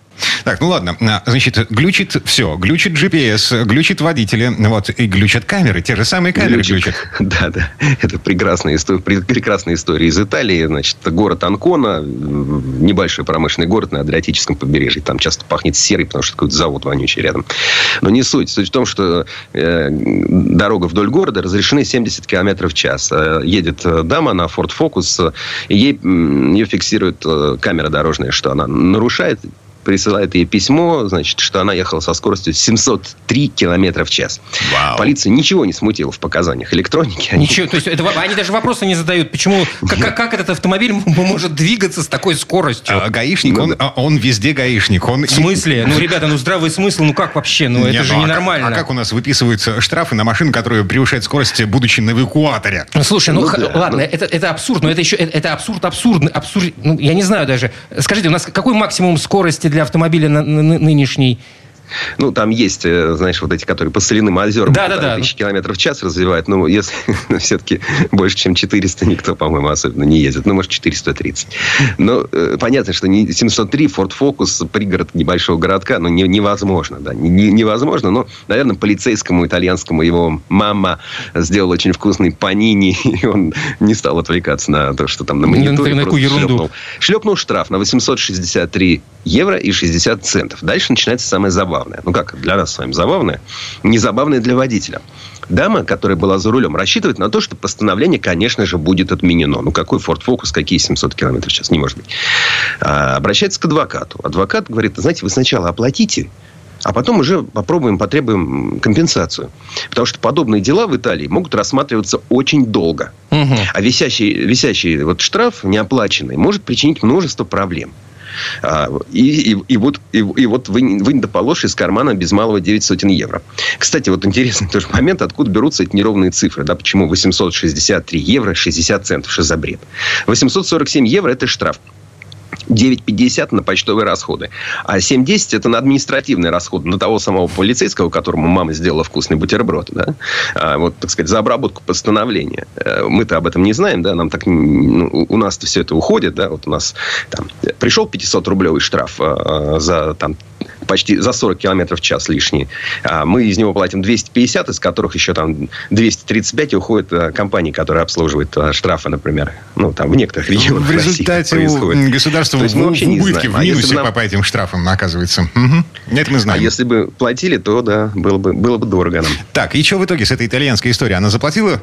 Так, ну ладно. А, Значит, глючит все. Глючит GPS, глючит водители, вот, и глючат камеры. Те же самые камеры Глючит. глючат. Да, да. Это прекрасная история, пре- прекрасная история из Италии. Значит, город Анкона, небольшой промышленный город на Адриатическом побережье. Там часто пахнет серой, потому что какой-то завод вонючий рядом. Но не суть. Суть в том, что э, дорога вдоль города разрешены 70 км в час. Э, едет э, дама на Ford Focus, э, и ей, ее фиксирует камера дорожная, что она нарушает присылает ей письмо, значит, что она ехала со скоростью 703 километра в час. Вау. Полиция ничего не смутила в показаниях электроники. Они Ничего, то есть это, они даже вопросы не задают, почему, как, как- как этот автомобиль может двигаться с такой скоростью? А гаишник, Ну он, да. а, он везде гаишник. Он В смысле? Ну, ребята, ну здравый смысл, ну как вообще? Ну это Не, же ну, а как- ненормально. А как у нас выписываются штрафы на машину, которая превышает скорость, будучи на эвакуаторе? Ну, Слушай, ну, Ну х- да, ладно, ну. это, это абсурд, но это еще это, это абсурд абсурдный, абсурд, ну, я не знаю даже. Скажите, у нас какой максимум скорости для автомобиля на- на- нынешний? Ну, там есть, э, знаешь, вот эти, которые по соляным озерам Да, да, да. тысячи километров в час развивают. Ну, если все-таки больше, чем 400, никто, по-моему, особенно не ездит. Ну, может, 430. Но э, понятно, что не 703 Ford Focus, пригород небольшого городка, ну, не- невозможно, да, не- не- невозможно. Но, наверное, полицейскому итальянскому его мама сделала очень вкусный панини, и он не стал отвлекаться на то, что там на На- мониторе на ерунду. шлепнул. Шлепнул штраф на 863 евро и 60 центов. Дальше начинается самое забавное. Ну как, для нас с вами забавное. Не забавное для водителя. Дама, которая была за рулем, рассчитывает на то, что постановление, конечно же, будет отменено. Ну, какой Ford Focus, какие 700 километров в час? Не может быть. А, обращается к адвокату. Адвокат говорит, знаете, вы сначала оплатите, а потом уже попробуем, потребуем компенсацию. Потому что подобные дела в Италии могут рассматриваться очень долго. Мгм. А висящий, висящий вот штраф неоплаченный может причинить множество проблем. А, И, и, и вот, и, и вот вы, вы недоположь из кармана без малого 9 сотен евро. Кстати, вот интересный тоже момент, откуда берутся эти неровные цифры. Да, почему 863 евро 60 центов? Что за бред? 847 евро – это штраф. 9,50 на почтовые расходы. А 7,10 это на административные расходы. На того самого полицейского, которому мама сделала вкусный бутерброд. Да? А, вот, так сказать, за обработку постановления. Э, Мы-то об этом не знаем, да, нам так, ну, у нас-то все это уходит, да, вот у нас там пришел 500-рублевый штраф э, за там почти за 40 километров в час лишний. А мы из него платим 250, из которых еще там 235 уходит э, компании, которая обслуживает э, штрафы, например. Ну, там в некоторых регионах В России результате происходит. у государства То есть мы в, вообще в убытке, в А минусе нам- по, этим штрафам оказывается. Мгм. Это мы А знаем. если бы платили, то да, было бы, было бы дорого нам. Так, и что в итоге с этой итальянской историей? Она заплатила?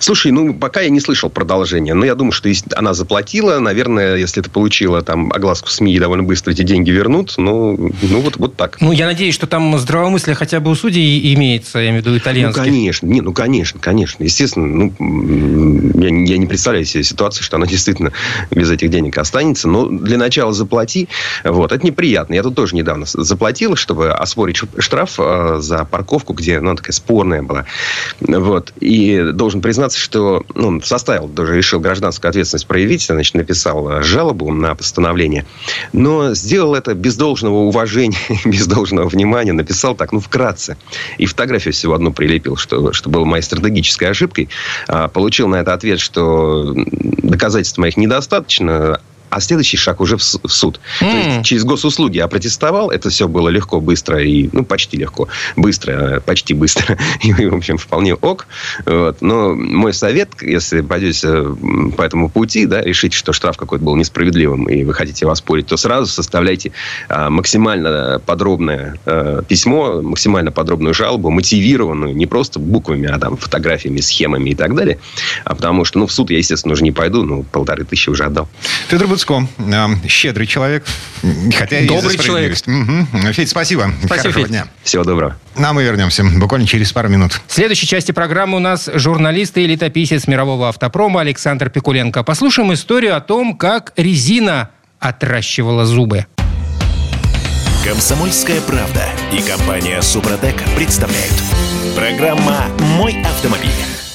Слушай, ну, пока я не слышал продолжения, но я думаю, что если она заплатила, наверное, если это получила там огласку СМИ, довольно быстро эти деньги вернут. Ну, ну вот, вот так. Ну, я надеюсь, что там здравомыслие хотя бы у судей имеется, я имею в виду Ну, итальянских. конечно, не, ну, конечно, конечно. Естественно, ну, я, не- я не представляю себе ситуацию, что она действительно без этих денег останется. Но для начала заплати. Вот, это неприятно. Я тут тоже недавно заплатил, чтобы освоить ш- штраф э, за парковку, где, ну, она такая спорная была. Вот. И должен признаться, что, ну, составил, даже решил гражданскую ответственность проявить, значит, написал э, жалобу на постановление. Но сделал это без должного уважения, без должного внимания. Написал так, ну, вкратце. И фотографию всего одну прилепил, что, что было моей стратегической ошибкой. А, Получил на это ответ, что доказательств моих недостаточно, а следующий шаг уже в суд. То М. есть через госуслуги я протестовал, это все было легко, быстро и, ну, почти легко. Быстро, э, почти быстро. И, в общем, вполне ок. Вот. Но мой совет, если пойдете по этому пути, да, решите, что штраф какой-то был несправедливым, и вы хотите его оспорить, то сразу составляйте а, максимально подробное э, письмо, максимально подробную жалобу, мотивированную, не просто буквами, а там фотографиями, схемами и так далее. А потому что, ну, в суд я, естественно, уже не пойду, ну, полторы тысячи уже отдал. Федор Луцко. Э, щедрый человек. Хотя Добрый человек. Угу. Федь, спасибо. Спасибо, Хорошего Федь. дня. Всего доброго. Ну, а мы вернемся буквально через пару минут. В следующей части программы у нас журналист и летописец мирового автопрома Александр Пикуленко. Послушаем историю о том, как резина отращивала зубы. Комсомольская правда и компания Супротек представляют. Программа «Мой автомобиль».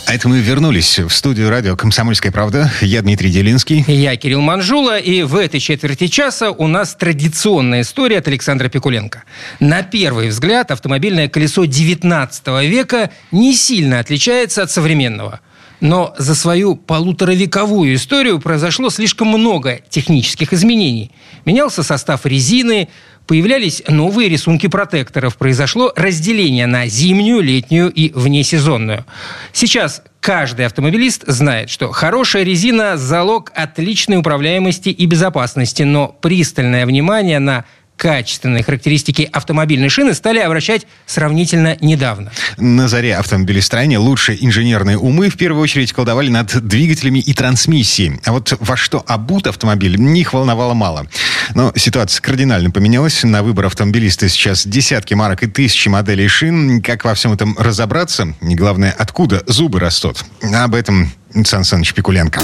А это мы вернулись в студию радио «Комсомольская правда». Я Дмитрий Делинский. Я Кирилл Манжула, и в этой четверти часа у нас традиционная история от Александра Пикуленко. На первый взгляд автомобильное колесо 19 века не сильно отличается от современного. Но за свою полуторавековую историю произошло слишком много технических изменений. Менялся состав резины, появлялись новые рисунки протекторов, произошло разделение на зимнюю, летнюю и внесезонную. Сейчас каждый автомобилист знает, что хорошая резина – залог отличной управляемости и безопасности, но пристальное внимание на качественные характеристики автомобильной шины стали обращать сравнительно недавно. На заре автомобилестроения лучшие инженерные умы в первую очередь колдовали над двигателями и трансмиссией. А вот во что обут автомобиль, их волновало мало. Но ситуация кардинально поменялась. На выбор автомобилиста сейчас десятки марок и тысячи моделей шин. Как во всем этом разобраться? И главное, откуда зубы растут? Об этом Сан Саныч Пикуленко.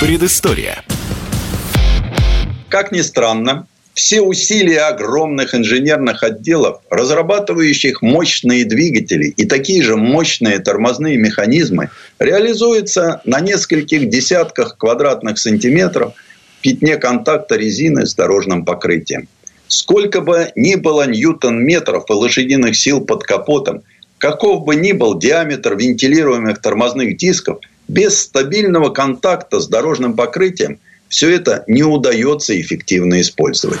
Предыстория. Как ни странно, все усилия огромных инженерных отделов, разрабатывающих мощные двигатели и такие же мощные тормозные механизмы, реализуются на нескольких десятках квадратных сантиметров в пятне контакта резины с дорожным покрытием. Сколько бы ни было ньютон-метров и лошадиных сил под капотом, каков бы ни был диаметр вентилируемых тормозных дисков, без стабильного контакта с дорожным покрытием все это не удается эффективно использовать.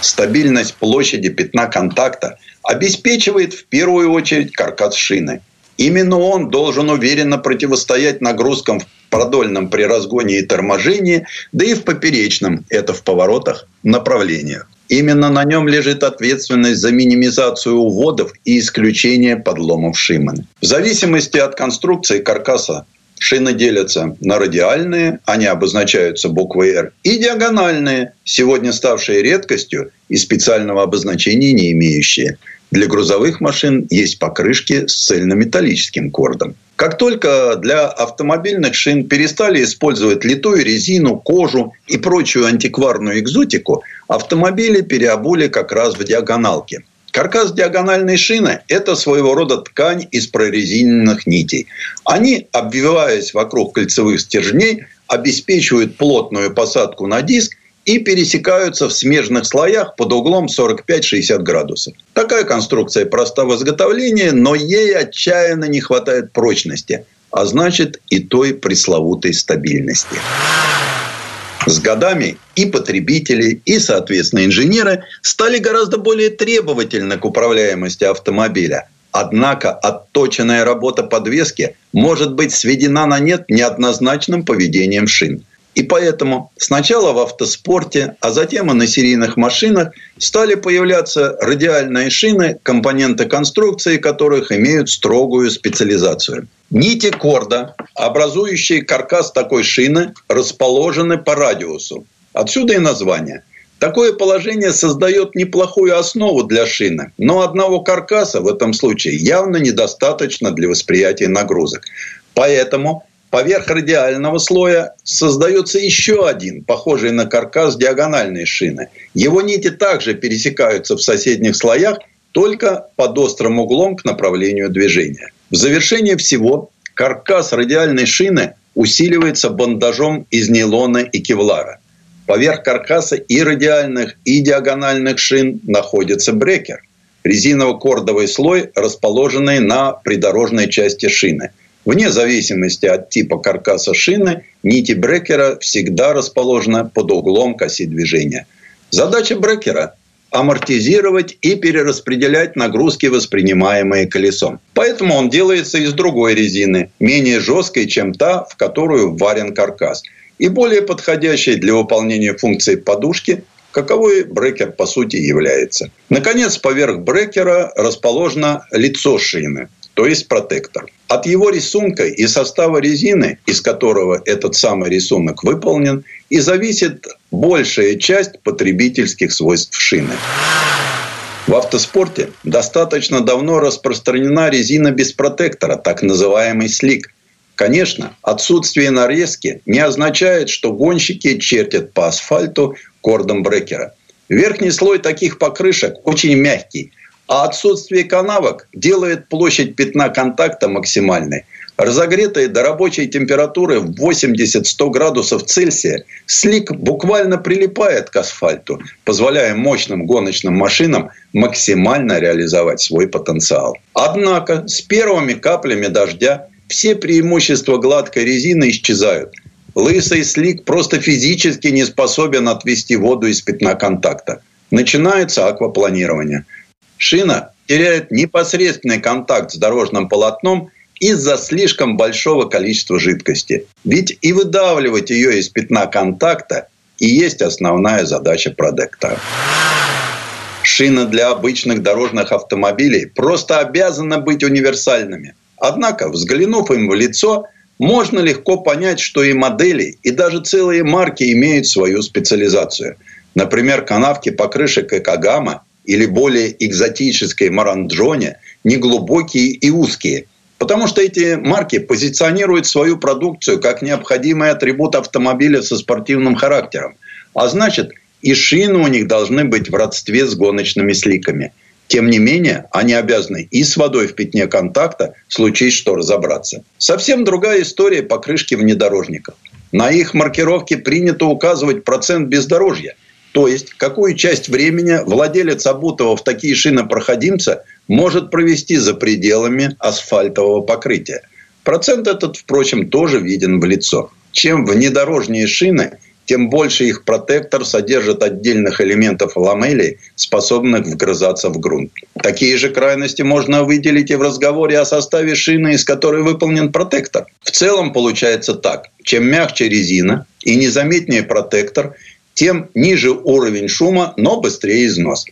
Стабильность площади пятна контакта обеспечивает в первую очередь каркас шины. Именно он должен уверенно противостоять нагрузкам в продольном при разгоне и торможении, да и в поперечном, это в поворотах, направлениях. Именно на нем лежит ответственность за минимизацию уводов и исключение подломов Шимана. В зависимости от конструкции каркаса шины делятся на радиальные, они обозначаются буквой «Р», и диагональные, сегодня ставшие редкостью и специального обозначения не имеющие. Для грузовых машин есть покрышки с цельнометаллическим кордом. Как только для автомобильных шин перестали использовать литую резину, кожу и прочую антикварную экзотику, автомобили переобули как раз в диагоналке. Каркас диагональной шины – это своего рода ткань из прорезиненных нитей. Они, обвиваясь вокруг кольцевых стержней, обеспечивают плотную посадку на диск и пересекаются в смежных слоях под углом 45-60 градусов. Такая конструкция проста в изготовлении, но ей отчаянно не хватает прочности, а значит и той пресловутой стабильности. С годами и потребители, и, соответственно, инженеры стали гораздо более требовательны к управляемости автомобиля. Однако отточенная работа подвески может быть сведена на нет неоднозначным поведением шин. И поэтому сначала в автоспорте, а затем и на серийных машинах стали появляться радиальные шины, компоненты конструкции которых имеют строгую специализацию. Нити корда, образующие каркас такой шины, расположены по радиусу. Отсюда и название. Такое положение создает неплохую основу для шины, но одного каркаса в этом случае явно недостаточно для восприятия нагрузок. Поэтому Поверх радиального слоя создается еще один, похожий на каркас диагональной шины. Его нити также пересекаются в соседних слоях, только под острым углом к направлению движения. В завершение всего каркас радиальной шины усиливается бандажом из нейлона и кевлара. Поверх каркаса и радиальных, и диагональных шин находится брекер – резиново-кордовый слой, расположенный на придорожной части шины – Вне зависимости от типа каркаса шины, нити брекера всегда расположены под углом к оси движения. Задача брекера – амортизировать и перераспределять нагрузки, воспринимаемые колесом. Поэтому он делается из другой резины, менее жесткой, чем та, в которую варен каркас, и более подходящей для выполнения функции подушки, каковой брекер по сути является. Наконец, поверх брекера расположено лицо шины – то есть протектор. От его рисунка и состава резины, из которого этот самый рисунок выполнен, и зависит большая часть потребительских свойств шины. В автоспорте достаточно давно распространена резина без протектора, так называемый слик. Конечно, отсутствие нарезки не означает, что гонщики чертят по асфальту кордом брекера. Верхний слой таких покрышек очень мягкий, а отсутствие канавок делает площадь пятна контакта максимальной. Разогретые до рабочей температуры в 80-100 градусов Цельсия, слик буквально прилипает к асфальту, позволяя мощным гоночным машинам максимально реализовать свой потенциал. Однако с первыми каплями дождя все преимущества гладкой резины исчезают. Лысый слик просто физически не способен отвести воду из пятна контакта. Начинается аквапланирование – шина теряет непосредственный контакт с дорожным полотном из-за слишком большого количества жидкости. Ведь и выдавливать ее из пятна контакта и есть основная задача продектора. Шины для обычных дорожных автомобилей просто обязаны быть универсальными. Однако, взглянув им в лицо, можно легко понять, что и модели, и даже целые марки имеют свою специализацию. Например, канавки покрышек Экогама или более экзотической Маранджоне неглубокие и узкие. Потому что эти марки позиционируют свою продукцию как необходимый атрибут автомобиля со спортивным характером. А значит, и шины у них должны быть в родстве с гоночными сликами. Тем не менее, они обязаны и с водой в пятне контакта, случись что разобраться. Совсем другая история покрышки внедорожников. На их маркировке принято указывать процент бездорожья – то есть, какую часть времени владелец обутого в такие шины проходимца может провести за пределами асфальтового покрытия. Процент этот, впрочем, тоже виден в лицо. Чем внедорожнее шины, тем больше их протектор содержит отдельных элементов ламелей, способных вгрызаться в грунт. Такие же крайности можно выделить и в разговоре о составе шины, из которой выполнен протектор. В целом получается так. Чем мягче резина и незаметнее протектор – тем ниже уровень шума, но быстрее износ.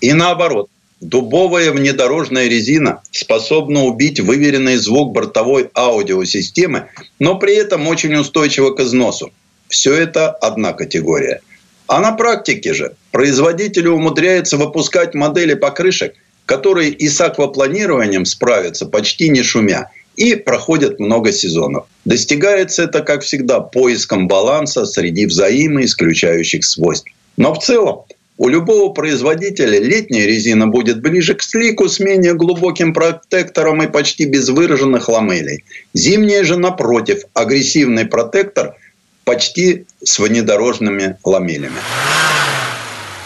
И наоборот, дубовая внедорожная резина способна убить выверенный звук бортовой аудиосистемы, но при этом очень устойчива к износу. Все это одна категория. А на практике же производители умудряются выпускать модели покрышек, которые и с аквапланированием справятся почти не шумя – и проходят много сезонов. Достигается это, как всегда, поиском баланса среди взаимоисключающих свойств. Но в целом у любого производителя летняя резина будет ближе к слику с менее глубоким протектором и почти без выраженных ламелей. Зимняя же, напротив, агрессивный протектор почти с внедорожными ламелями.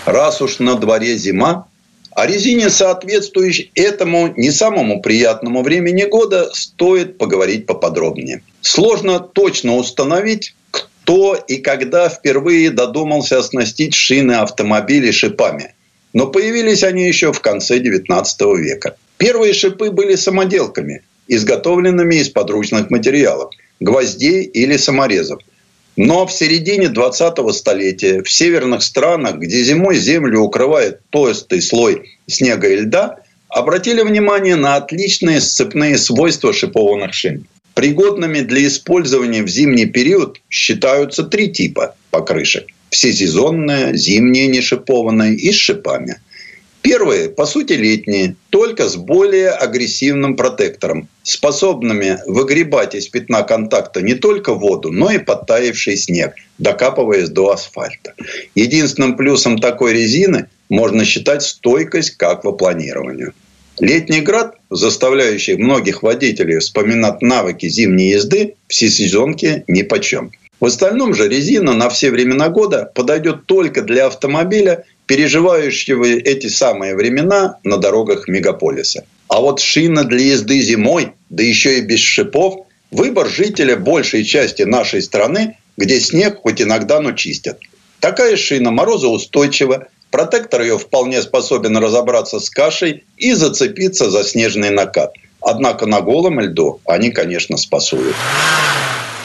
Раз уж на дворе зима, о резине, соответствующей этому не самому приятному времени года, стоит поговорить поподробнее. Сложно точно установить, кто и когда впервые додумался оснастить шины автомобилей шипами. Но появились они еще в конце XIX века. Первые шипы были самоделками, изготовленными из подручных материалов – гвоздей или саморезов – но в середине 20-го столетия в северных странах, где зимой землю укрывает толстый слой снега и льда, обратили внимание на отличные сцепные свойства шипованных шин. Пригодными для использования в зимний период считаются три типа покрышек. Всесезонная, зимняя нешипованная и с шипами – Первые, по сути, летние, только с более агрессивным протектором, способными выгребать из пятна контакта не только воду, но и подтаявший снег, докапываясь до асфальта. Единственным плюсом такой резины можно считать стойкость к аквапланированию. Летний град, заставляющий многих водителей вспоминать навыки зимней езды, все сезонки ни почем. В остальном же резина на все времена года подойдет только для автомобиля, переживающего эти самые времена на дорогах мегаполиса. А вот шина для езды зимой, да еще и без шипов, выбор жителя большей части нашей страны, где снег хоть иногда, но чистят. Такая шина морозоустойчива, протектор ее вполне способен разобраться с кашей и зацепиться за снежный накат. Однако на голом льду они, конечно, спасуют.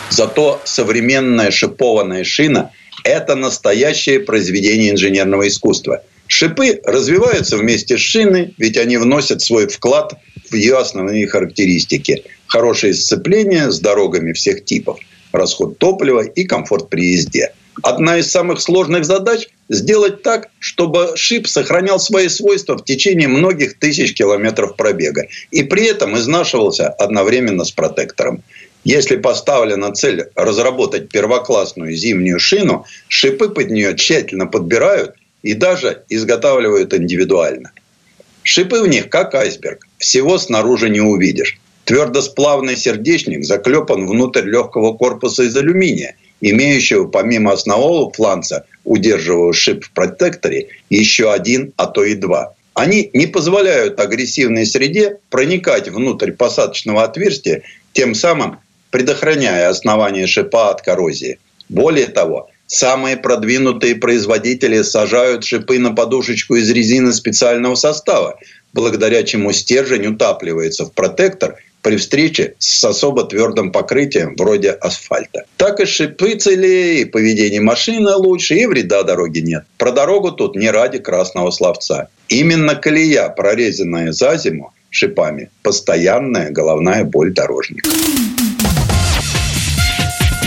Зато современная шипованная шина – это настоящее произведение инженерного искусства. Шипы развиваются вместе с шиной, ведь они вносят свой вклад в ее основные характеристики. Хорошее сцепление с дорогами всех типов, расход топлива и комфорт при езде. Одна из самых сложных задач – сделать так, чтобы шип сохранял свои свойства в течение многих тысяч километров пробега и при этом изнашивался одновременно с протектором. Если поставлена цель разработать первоклассную зимнюю шину, шипы под нее тщательно подбирают и даже изготавливают индивидуально. Шипы в них как айсберг, всего снаружи не увидишь. Твердосплавный сердечник заклепан внутрь легкого корпуса из алюминия, имеющего помимо основного фланца, удерживающего шип в протекторе, еще один, а то и два. Они не позволяют агрессивной среде проникать внутрь посадочного отверстия, тем самым предохраняя основание шипа от коррозии. Более того, Самые продвинутые производители сажают шипы на подушечку из резины специального состава, благодаря чему стержень утапливается в протектор при встрече с особо твердым покрытием вроде асфальта. Так и шипы целее, и поведение машины лучше, и вреда дороги нет. Про дорогу тут не ради красного словца. Именно колея, прорезанная за зиму шипами, постоянная головная боль дорожника.